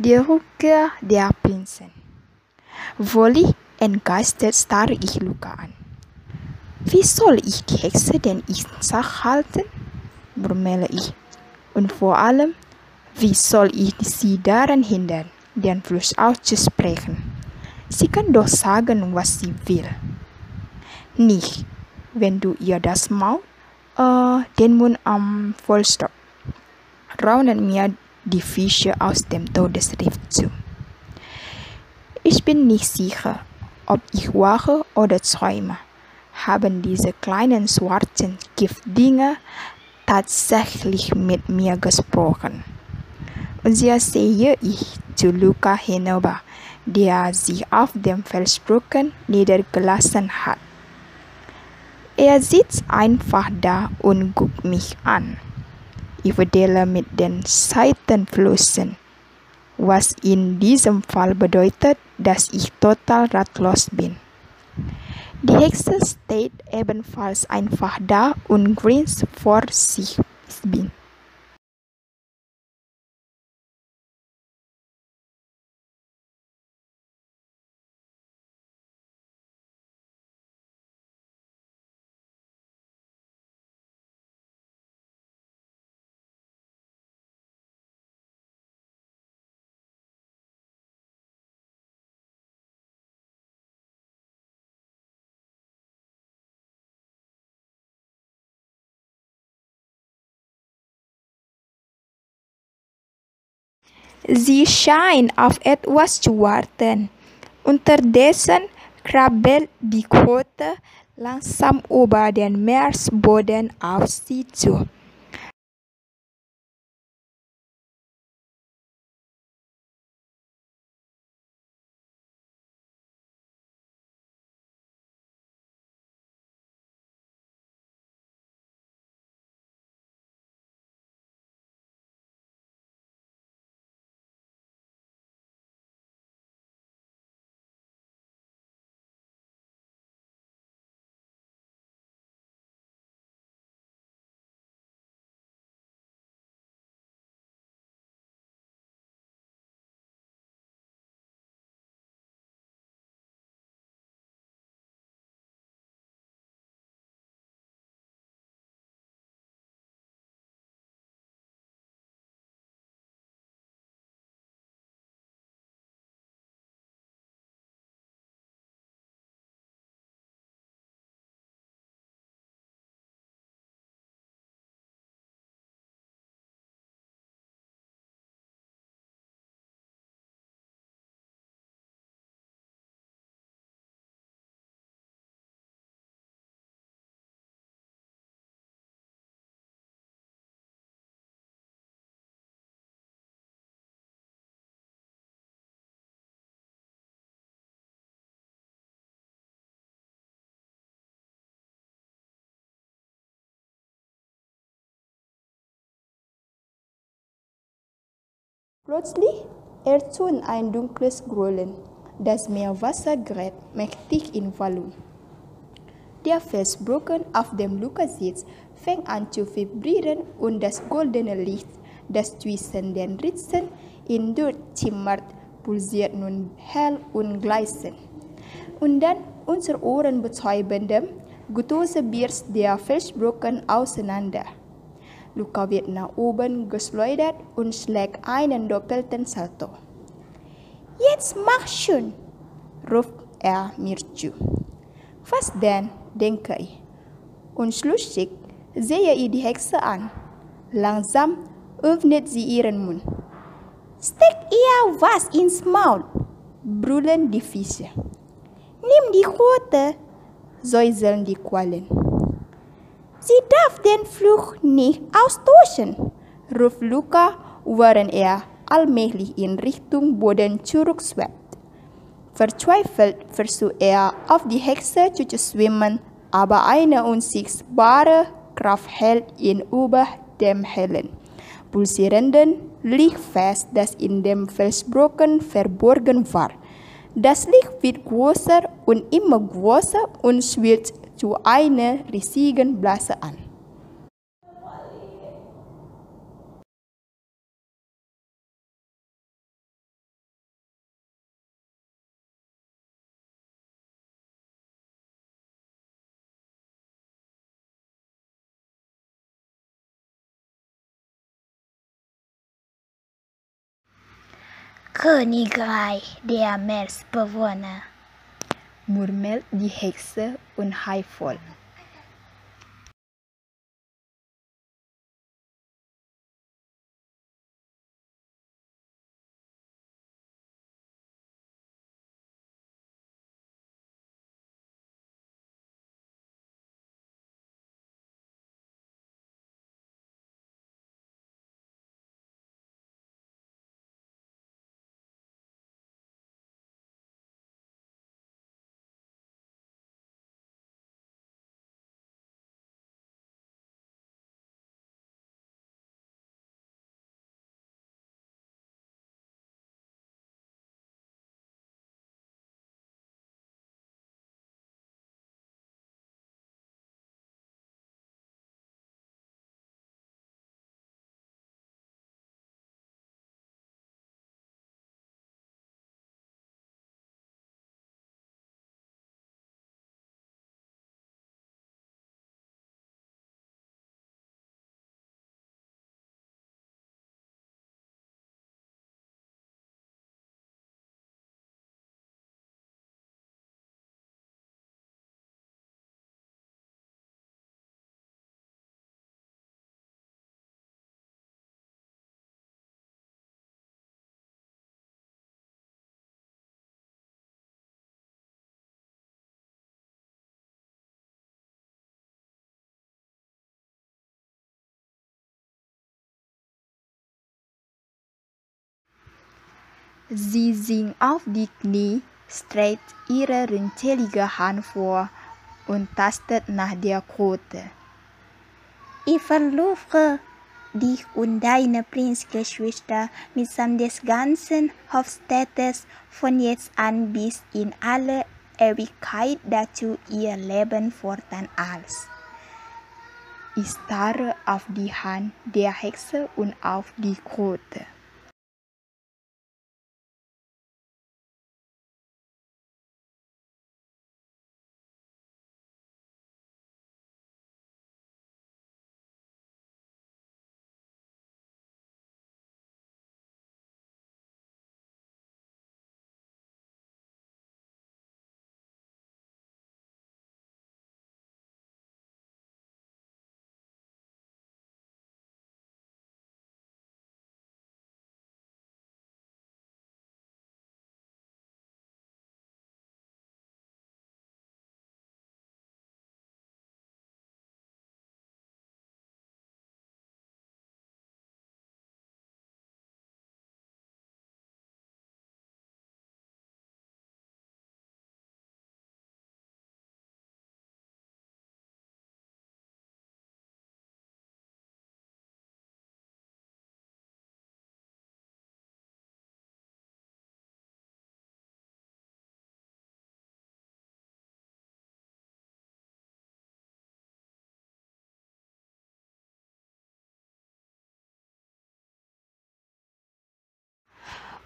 Die Rückkehr der Prinzen. Wohlig entgeistert starre ich Luca an. Wie soll ich die Hexe denn in Schach halten? murmele ich. Und vor allem, wie soll ich sie daran hindern, den Fluss auszusprechen? Sie kann doch sagen, was sie will. Nicht, wenn du ihr das Maul, äh, den Mund am Vollstopp, raunen mir die Fische aus dem Todesriff zu. Ich bin nicht sicher, ob ich wache oder träume. Haben diese kleinen schwarzen Giftdinger tatsächlich mit mir gesprochen? Und sehr sehe ich zu Luca hinüber, der sich auf dem Felsbrocken niedergelassen hat. Er sitzt einfach da und guckt mich an. Ich verdele mit den Seitenflüssen, was in diesem Fall bedeutet, dass ich total ratlos bin. Die Hexe steht ebenfalls einfach da und grinst vor sich bin. Sie scheint auf etwas zu warten. Unterdessen krabbelt die Quote langsam über den Meeresboden auf sie zu. Plötzlich ertönt ein dunkles Grollen. Das Meerwasser gerät mächtig in Wallung. Der Felsbrocken, auf dem Luca sitzt, fängt an zu vibrieren und das goldene Licht, das zwischen den Ritzen ihn durchzimmert, pulsiert nun hell und gleißend. Und dann unser Ohren betäubendem Getöse birst der Felsbrocken auseinander. Luca wird nach oben geschleudert und schlägt einen doppelten Salto. Jetzt mach schon, ruft er mir zu. Was denn, denke ich. Und schließlich sehe ich die Hexe an. Langsam öffnet sie ihren Mund. Steck ihr was ins Maul, brüllen die Fische. Nimm die Rote, säuseln die Quallen. Sie darf den Fluch nicht austauschen, ruft Luca, während er allmählich in Richtung Boden zurückschwebt. Verzweifelt versucht er, auf die Hexe zu schwimmen, aber eine unsichtbare Kraft hält ihn über dem hellen, pulsierenden Licht fest, das in dem Felsbrocken verborgen war. Das Licht wird größer und immer größer und schwillt zu einer riesigen Blase an. Königreich der Meeresbewohner murmelt die Hexe unheilvoll. Sie sinkt auf die Knie, streckt ihre runzelige Hand vor und tastet nach der Kröte. Ich verlaufe dich und deine Prinzgeschwister mitsamt des ganzen Hofstädtes von jetzt an bis in alle Ewigkeit dazu ihr Leben fortan als. Ich starre auf die Hand der Hexe und auf die Kröte.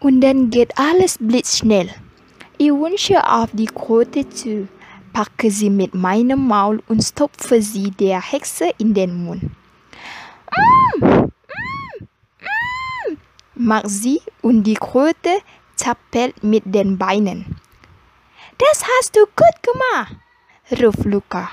Und dann geht alles blitzschnell. Ich wünsche auf die Kröte zu, packe sie mit meinem Maul und stopfe sie der Hexe in den Mund. Mm, mm, mm, macht sie und die Kröte zappelt mit den Beinen. Das hast du gut gemacht, ruft Luca.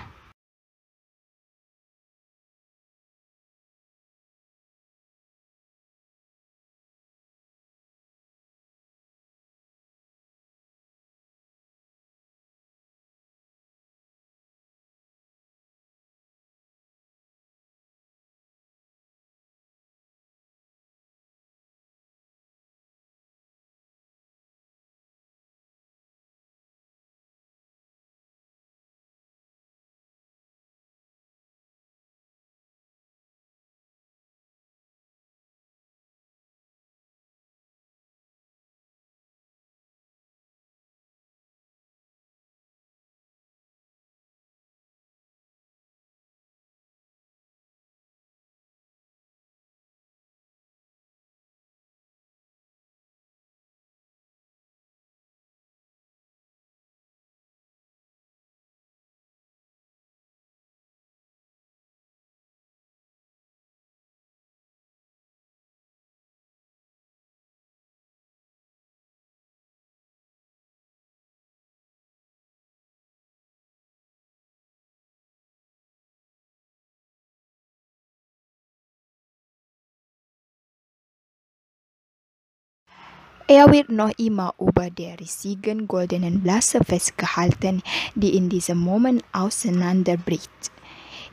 Er wird noch immer über der riesigen goldenen Blase festgehalten, die in diesem Moment auseinanderbricht.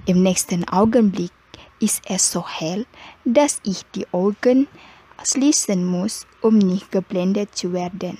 Im nächsten Augenblick ist es so hell, dass ich die Augen schließen muss, um nicht geblendet zu werden.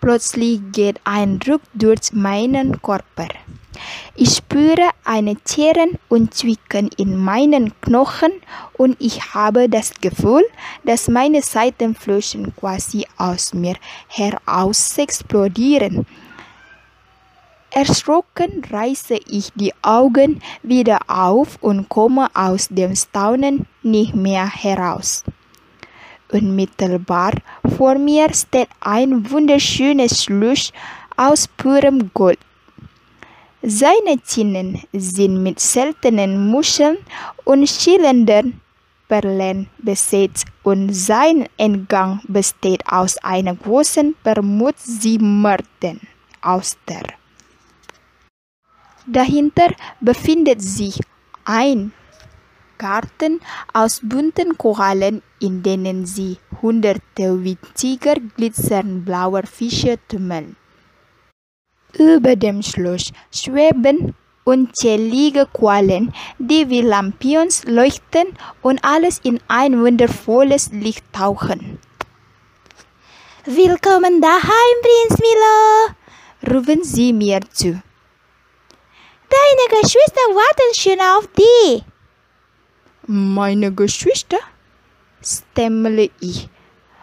Plötzlich geht ein Ruck durch meinen Körper. Ich spüre ein Zerren und Zwicken in meinen Knochen und ich habe das Gefühl, dass meine Seitenflügel quasi aus mir heraus explodieren. Erschrocken reiße ich die Augen wieder auf und komme aus dem Staunen nicht mehr heraus. Unmittelbar vor mir steht ein wunderschönes Schloss aus purem Gold. Seine Zinnen sind mit seltenen Muscheln und schillernden Perlen besetzt und sein Eingang besteht aus einer großen perlmuttsimmerten Auster. Dahinter befindet sich ein Garten aus bunten Korallen, in denen sich hunderte winziger glitzernd blauer Fische tummeln. Über dem Schloss schweben unzählige Quallen, die wie Lampions leuchten und alles in ein wundervolles Licht tauchen. Willkommen daheim, Prinz Milo, rufen sie mir zu. Deine Geschwister warten schon auf dich. Meine Geschwister? stammle ich.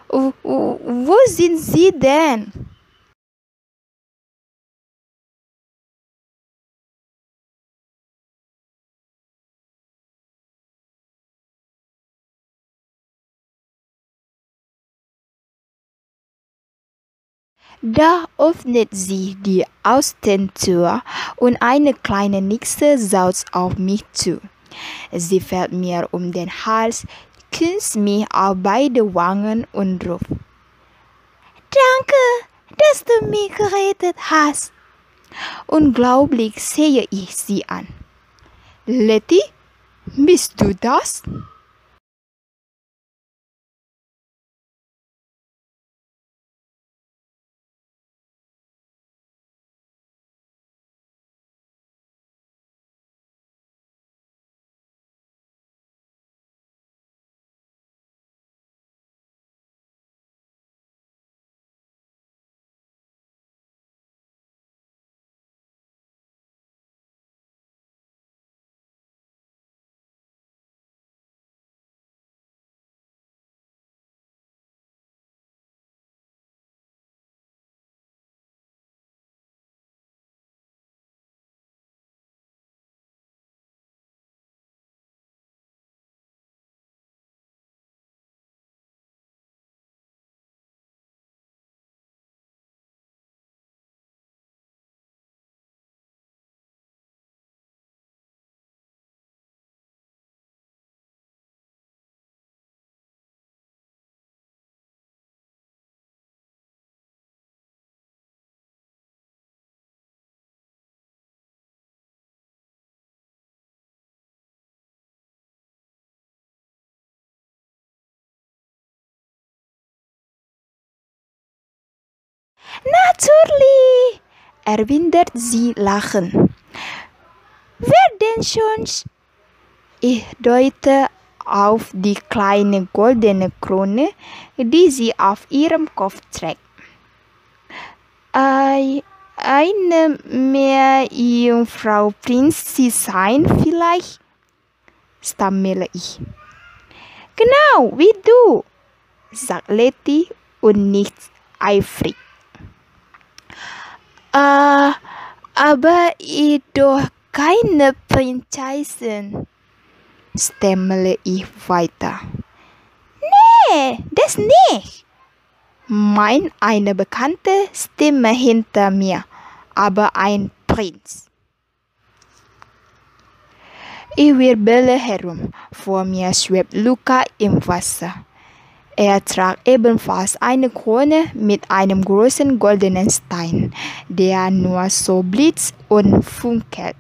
Wo sind sie denn? Da öffnet sich die Außentür und eine kleine Nixe saust auf mich zu. Sie fällt mir um den Hals, küsst mich auf beide Wangen und ruft. Danke, dass du mich gerettet hast. Unglaublich sehe ich sie an. Letty, bist du das? Natürlich, erwidert sie lachend. Wer denn sonst? Ich deute auf die kleine goldene Krone, die sie auf ihrem Kopf trägt. Ei, eine Meerjungfrau Prinzessin vielleicht? stammele ich. Genau, wie du, sagt Letty und nickt eifrig. Äh, aber ich doch keine Prinzessin, stammele ich weiter. Nee, das nicht, meint eine bekannte Stimme hinter mir, aber ein Prinz. Ich wirbele herum, vor mir schwebt Luca im Wasser. Er tragt ebenfalls eine Krone mit einem großen goldenen Stein, der nur so blitzt und funkelt.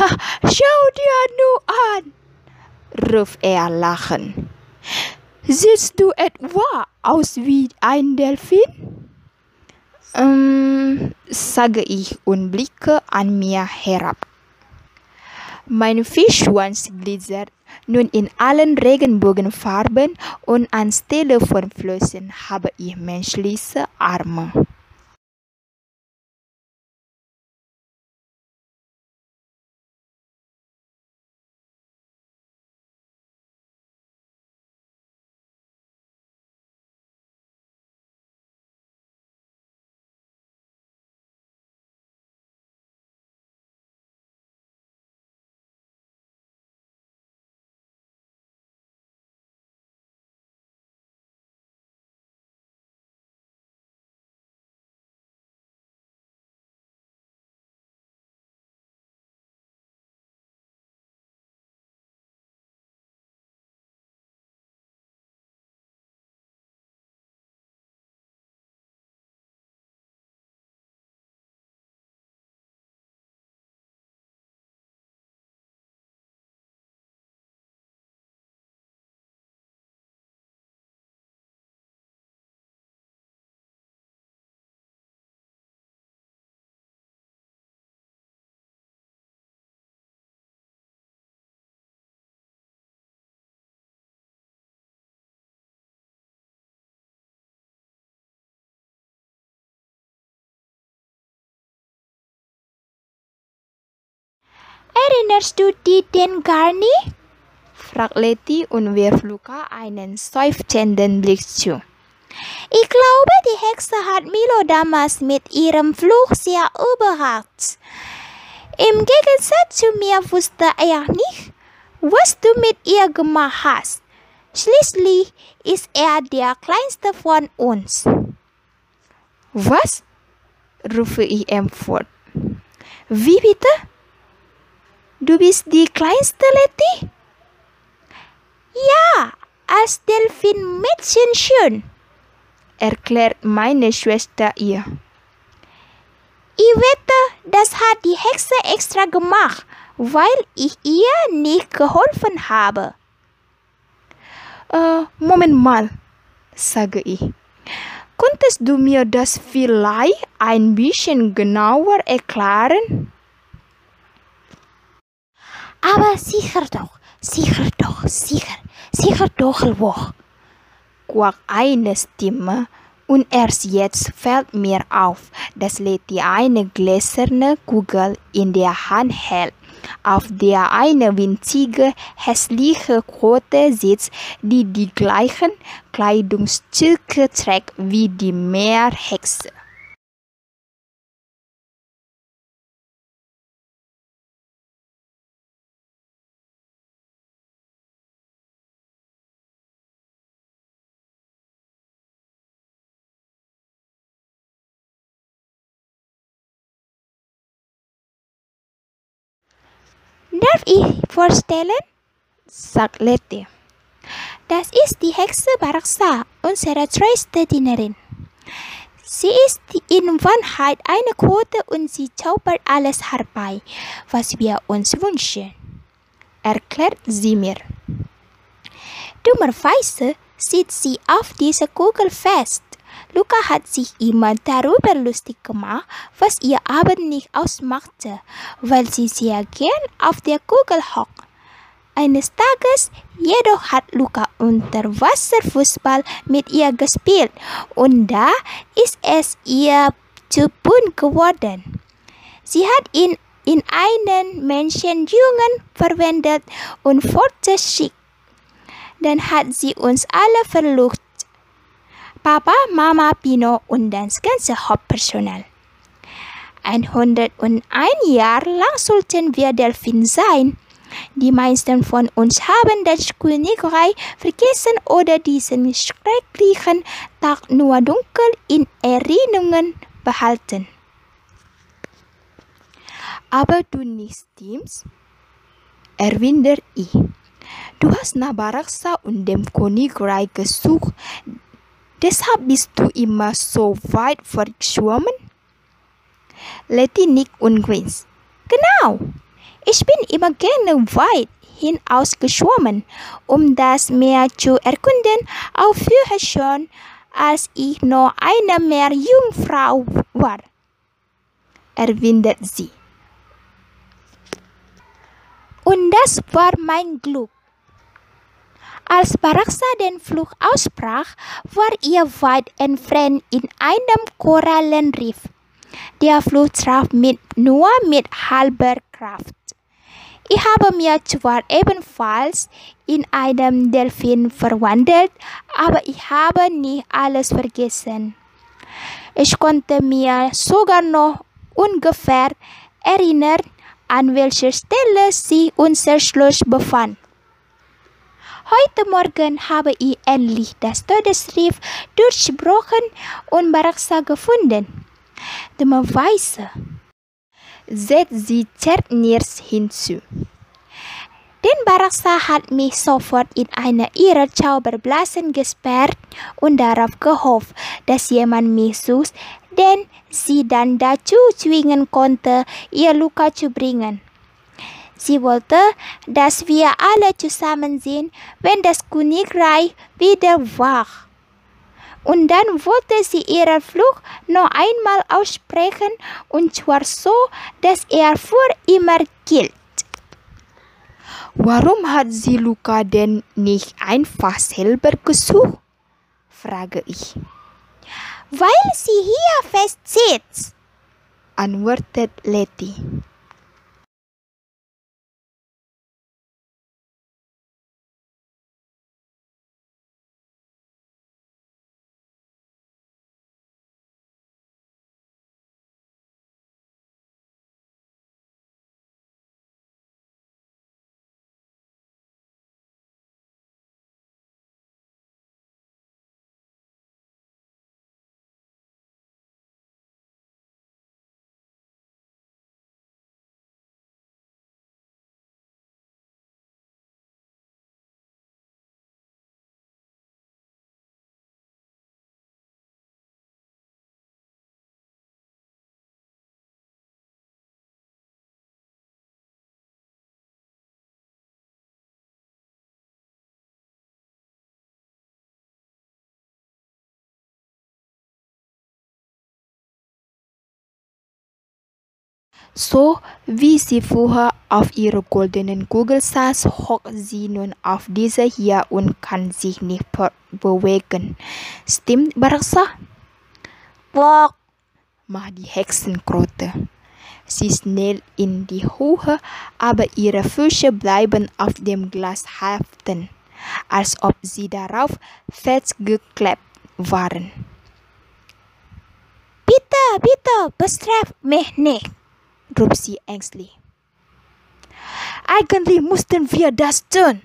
schau dir nur an, ruft er lachend. Siehst du etwa aus wie ein Delfin? Ähm, sage ich und blicke an mir herab. Mein Fischschwanz glitzert nun in allen Regenbogenfarben und anstelle von Flossen habe ich menschliche Arme. Erinnerst du dich den gar nicht? fragt Letty und wirft Luca einen seufzenden Blick zu. Ich glaube, die Hexe hat Milo damals mit ihrem Fluch sehr überrascht. Im Gegensatz zu mir wusste er nicht, was du mit ihr gemacht hast. Schließlich ist er der kleinste von uns. Was? rufe ich empört. Wie bitte? Du bist die kleinste Letty? Ja, als Delfinmädchen schön, erklärt meine Schwester ihr. Ich wette, das hat die Hexe extra gemacht, weil ich ihr nicht geholfen habe. Äh, Moment mal, sage ich. Könntest du mir das vielleicht ein bisschen genauer erklären? Aber sicher doch, sicher doch, sicher, sicher doch wohl, quakt eine Stimme, und erst jetzt fällt mir auf, dass Letty eine gläserne Kugel in der Hand hält, auf der eine winzige, hässliche Krote sitzt, die die gleichen Kleidungsstücke trägt wie die Meerhexe. Darf ich vorstellen? sagt Letty. Das ist die Hexe Baraksa, unsere treueste Dienerin. Sie ist in Wahrheit eine Quote und sie zaubert alles herbei, was wir uns wünschen, erklärt sie mir. Dummerweise sitzt sie auf dieser Kugel fest. Luca hat sich immer darüber lustig gemacht, was ihr aber nicht ausmachte, weil sie sehr gern auf der Kugel hockt. Eines Tages jedoch hat Luca Unterwasserfußball mit ihr gespielt und da ist es ihr zu bunt geworden. Sie hat ihn in einen Menschenjungen verwendet und fortgeschickt. Dann hat sie uns alle verlucht. Papa, Mama, Pino und das ganze Hauptpersonal. 101 Jahre lang sollten wir Delfin sein. Die meisten von uns haben das Königreich vergessen oder diesen schrecklichen Tag nur dunkel in Erinnerungen behalten. Aber du nicht stimmst? erwidert ich. Du hast nach Baraksa und dem Königreich gesucht, deshalb bist du immer so weit verschwommen? Letty nickt und grinst. Genau, ich bin immer gerne weit hinausgeschwommen, um das Meer zu erkunden, auch früher schon, als ich noch eine Meerjungfrau war, erwidert sie. Und das war mein Glück. Als Baraksa den Fluch aussprach, war ihr weit entfernt in einem Korallenriff. Der Fluch traf mit nur mit halber Kraft. Ich habe mir zwar ebenfalls in einen Delfin verwandelt, aber ich habe nicht alles vergessen. Ich konnte mir sogar noch ungefähr erinnern, an welcher Stelle sich unser Schloss befand. Heute Morgen habe ich endlich das Todesriff durchbrochen und Baraksa gefunden. Dummerweise setzt sie zerknirscht hinzu. Denn Baraksa hat mich sofort in eine ihrer Zauberblasen gesperrt und darauf gehofft, dass jemand mich sucht, den sie dann dazu zwingen konnte, ihr Luka zu bringen. Sie wollte, dass wir alle zusammen sind, wenn das Königreich wieder wach. Und dann wollte sie ihren Fluch noch einmal aussprechen, und zwar so, dass er für immer gilt. Warum hat sie Luca denn nicht einfach selber gesucht? frage ich. Weil sie hier fest sitzt, antwortet Letty. So wie sie vorher auf ihrer goldenen Kugel saß, hockt sie nun auf dieser hier und kann sich nicht bewegen. Stimmt, Baraksa? Bock, macht die Hexenkrotte. Sie schnell in die Höhe, aber ihre Füße bleiben auf dem Glas haften, als ob sie darauf festgeklebt waren. Bitte, bitte, bestraft mich nicht, ruft sie ängstlich. Eigentlich mussten wir das tun,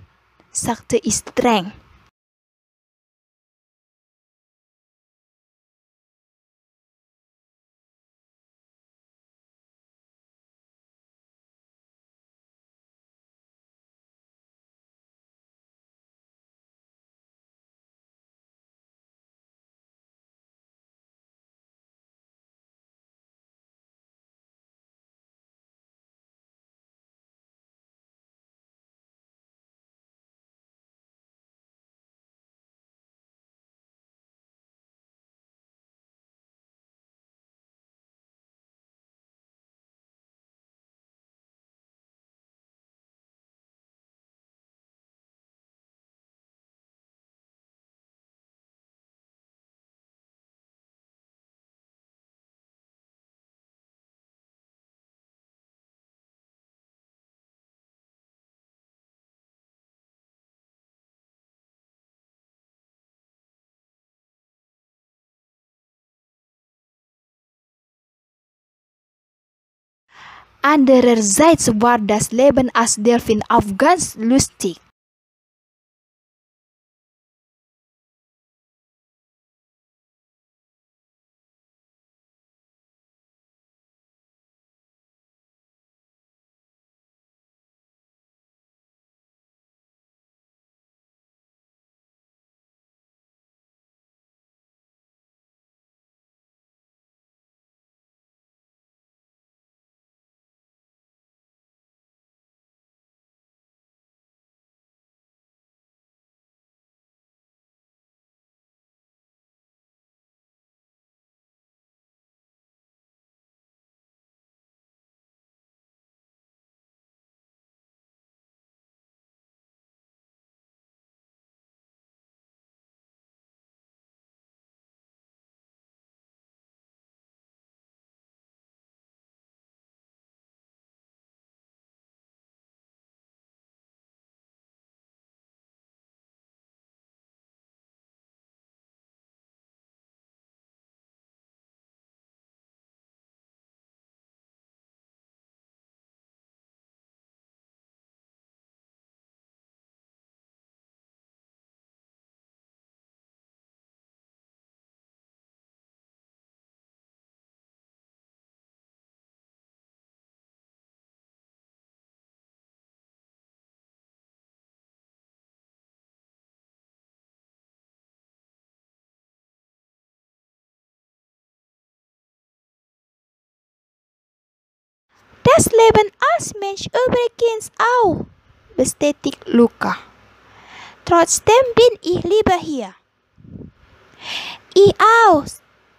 sagte ich streng. Andererseits war das Leben als Delfin auch ganz lustig. Das Leben als Mensch übrigens auch, bestätigt Luca. Trotzdem bin ich lieber hier. Ich auch,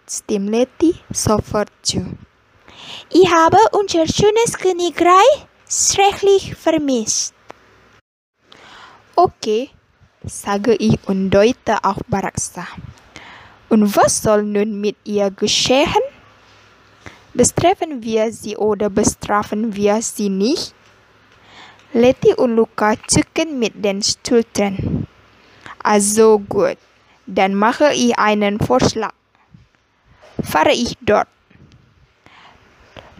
stimmt Letty sofort zu. Ich habe unser schönes Königreich schrecklich vermisst. Okay, sage ich und deute auf Baraksa. Und was soll nun mit ihr geschehen? Bestrafen wir sie oder bestrafen wir sie nicht? Letty und Luca zucken mit den Schultern. Also gut, dann mache ich einen Vorschlag. Fahre ich dort.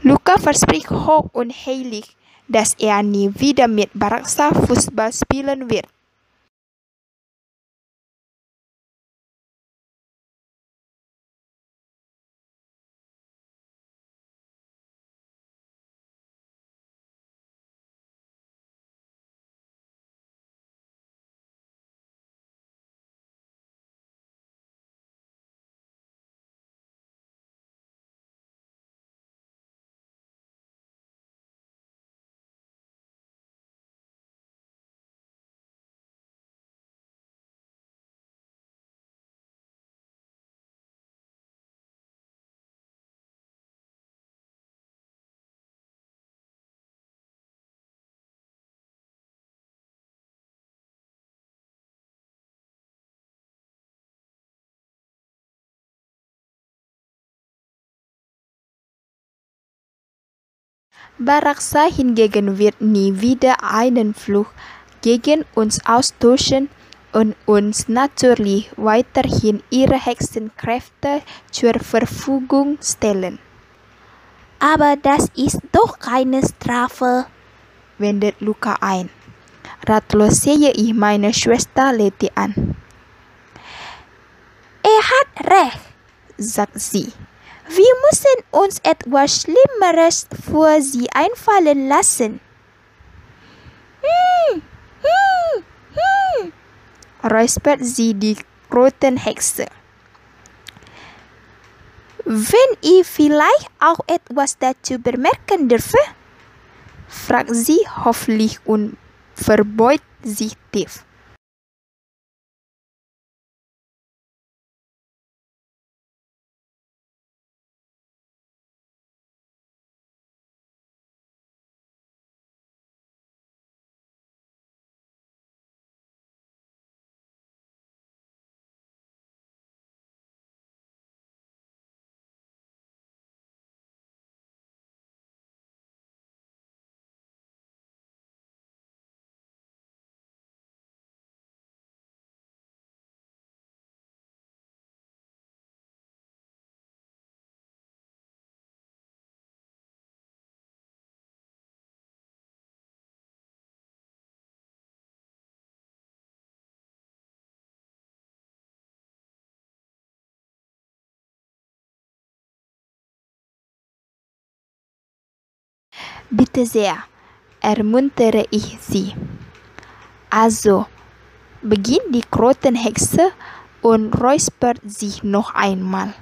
Luca verspricht hoch und heilig, dass er nie wieder mit Baraksa Fußball spielen wird. Baraksa hingegen wird nie wieder einen Fluch gegen uns austauschen und uns natürlich weiterhin ihre Hexenkräfte zur Verfügung stellen. Aber das ist doch keine Strafe, wendet Luca ein. Ratlos sehe ich meine Schwester Letty an. Er hat recht, sagt sie. Wir müssen uns etwas Schlimmeres vor sie einfallen lassen. Hm, hm, hm, räuspert sie die roten Hexe. Wenn ich vielleicht auch etwas dazu bemerken dürfe? fragt sie hoffentlich und verbeugt sich tief. Bitte sehr, ermuntere ich sie. Also, beginnt die Krottenhexe und räuspert sich noch einmal.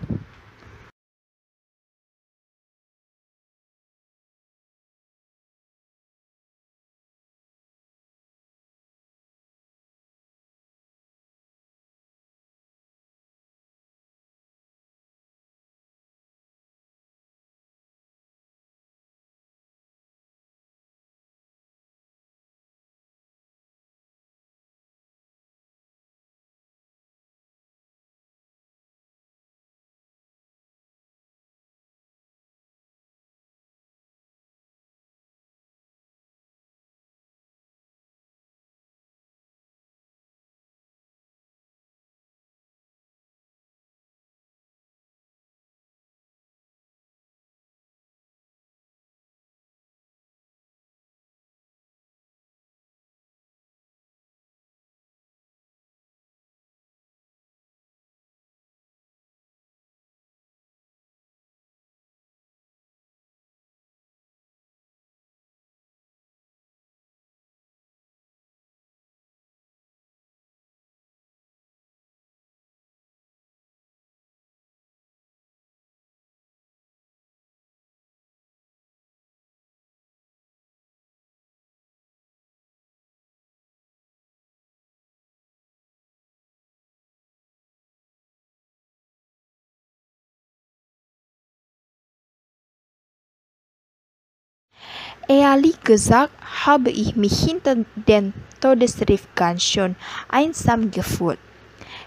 Ehrlich gesagt habe ich mich hinter dem Todesriff ganz schön einsam gefühlt.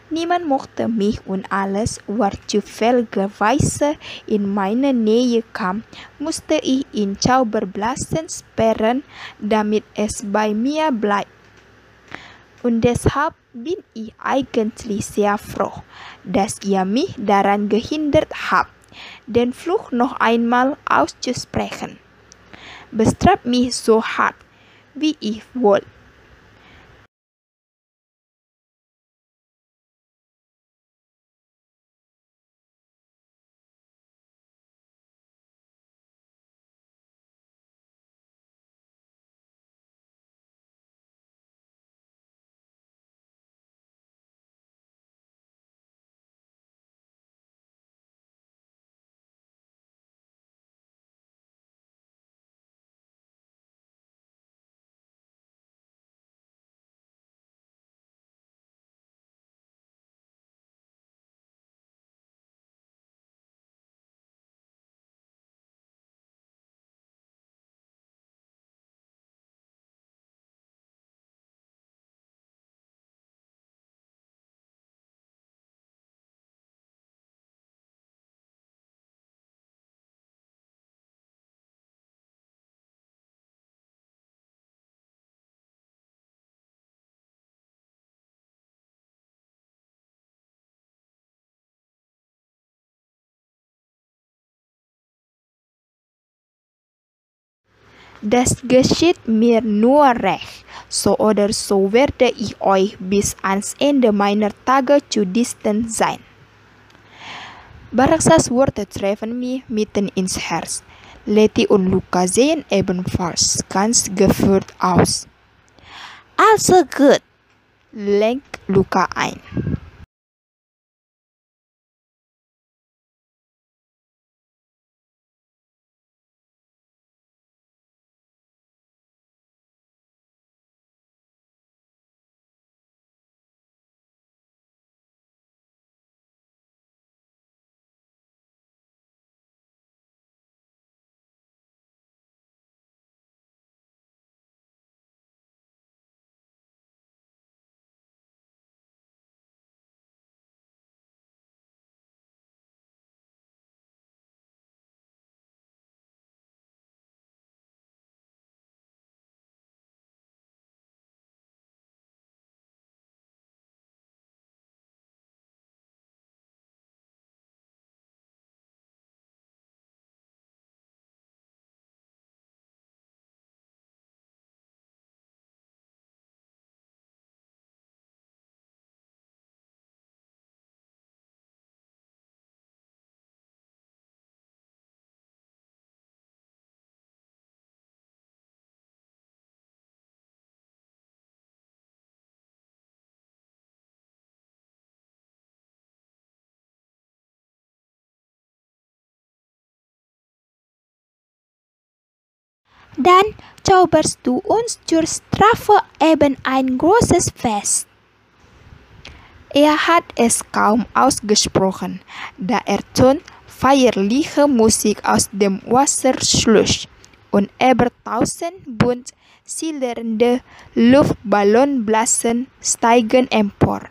Niemand mochte mich und alles, was zufälligerweise in meine Nähe kam, musste ich in Zauberblasen sperren, damit es bei mir bleibt. Und deshalb bin ich eigentlich sehr froh, dass ihr mich daran gehindert habt, den Fluch noch einmal auszusprechen. Bestraft mich so hart, wie ich wollt. Das geschieht mir nur recht, so oder so werde ich euch bis ans Ende meiner Tage zu distant sein. Baraksas Worte treffen mich mitten ins Herz. Letty und Luca sehen ebenfalls ganz geführt aus. Also gut, lenkt Luca ein. Dann zauberst du uns zur Strafe eben ein großes Fest. Er hat es kaum ausgesprochen, da ertönt feierliche Musik aus dem Wasserschluss und über tausend bunt schillernde Luftballonblasen steigen empor.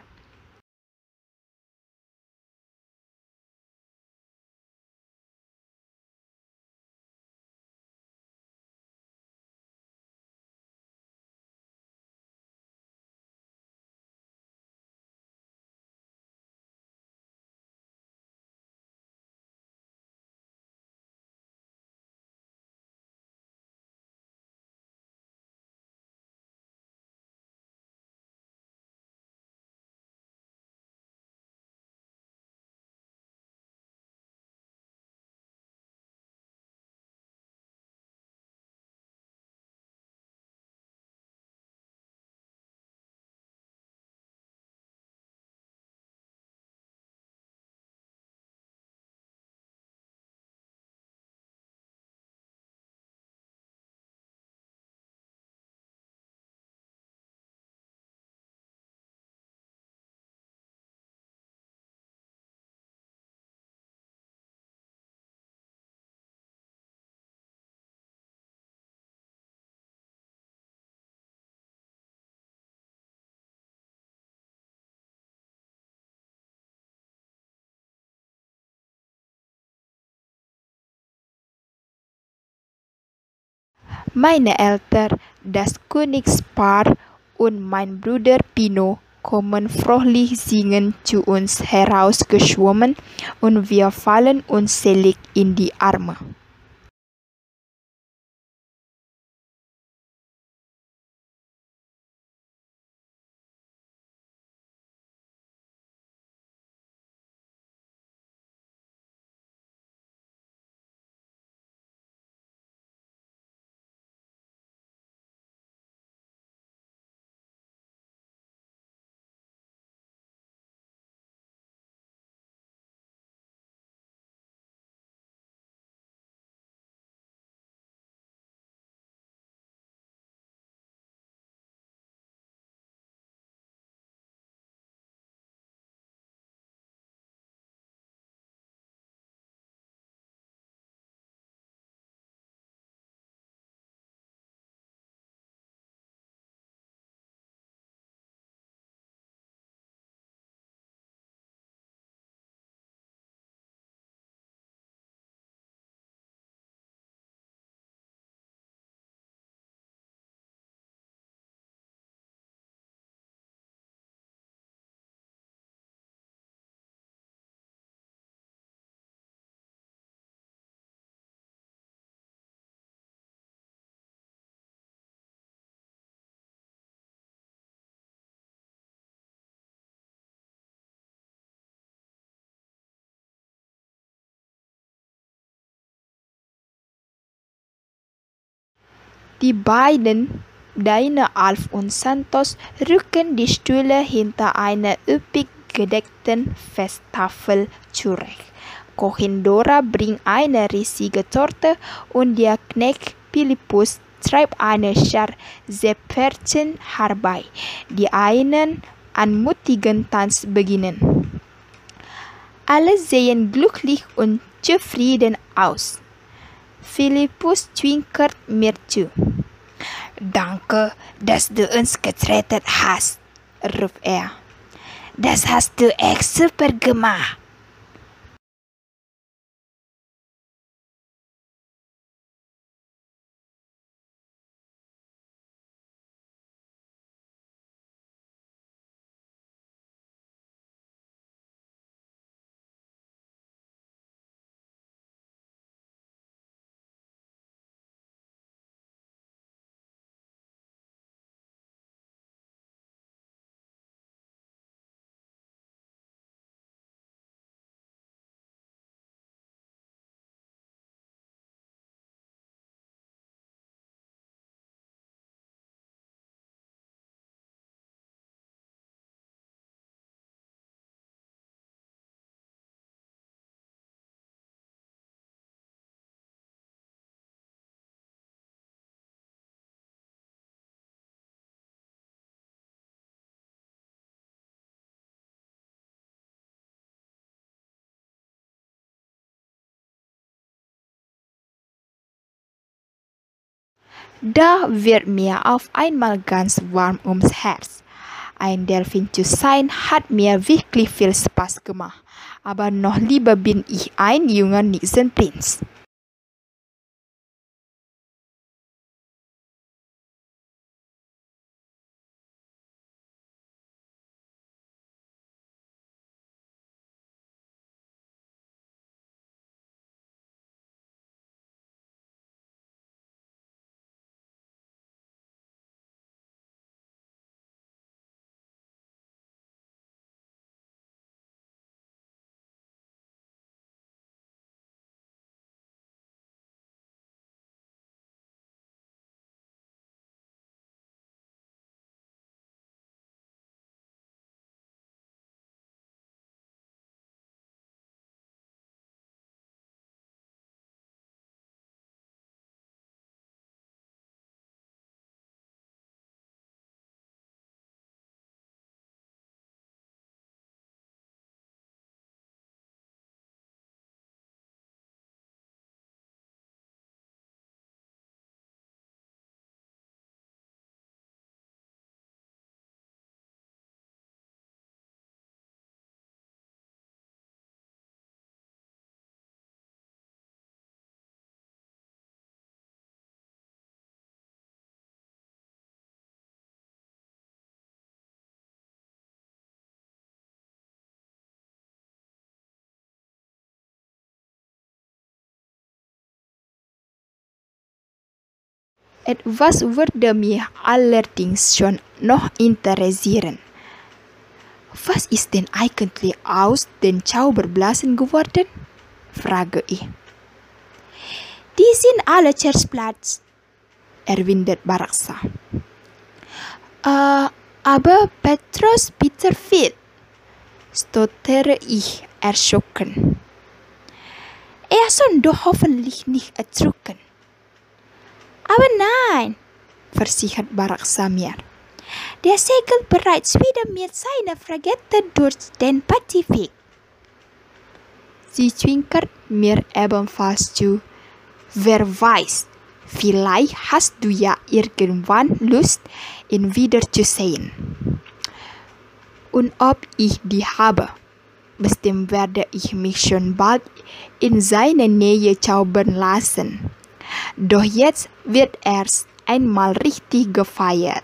Meine Eltern, das Königspaar und mein Bruder Pino kommen fröhlich singend zu uns herausgeschwommen und wir fallen uns selig in die Arme. Die beiden, Deine Alf und Santos, rücken die Stühle hinter einer üppig gedeckten Festtafel zurecht. Kohin bringt eine riesige Torte und der Knecht Philippus treibt eine Schar Seepferdchen herbei, die einen anmutigen Tanz beginnen. Alle sehen glücklich und zufrieden aus. Philippus zwinkert mir zu. Danke, dass du uns gerettet hast, ruft er. Das hast du echt super gemacht. Da wird mir auf einmal ganz warm ums Herz. Ein Delfin zu sein hat mir wirklich viel Spaß gemacht, aber noch lieber bin ich ein junger Nixenprinz. Etwas würde mich allerdings schon noch interessieren. Was ist denn eigentlich aus den Zauberblasen geworden? frage ich. Die sind alle zersplatzt, erwidert Baraksa. Äh, aber Petrus Peter Fit, stottere ich erschrocken. Er soll doch hoffentlich nicht ertrunken. Aber nein, versichert Barak Samir. Der segelt bereits wieder mit seiner Fregatte durch den Pazifik. Sie zwinkert mir ebenfalls zu. Wer weiß, vielleicht hast du ja irgendwann Lust, ihn wiederzusehen. Und ob ich die habe, bestimmt werde ich mich schon bald in seine Nähe zaubern lassen. Doch jetzt wird erst einmal richtig gefeiert.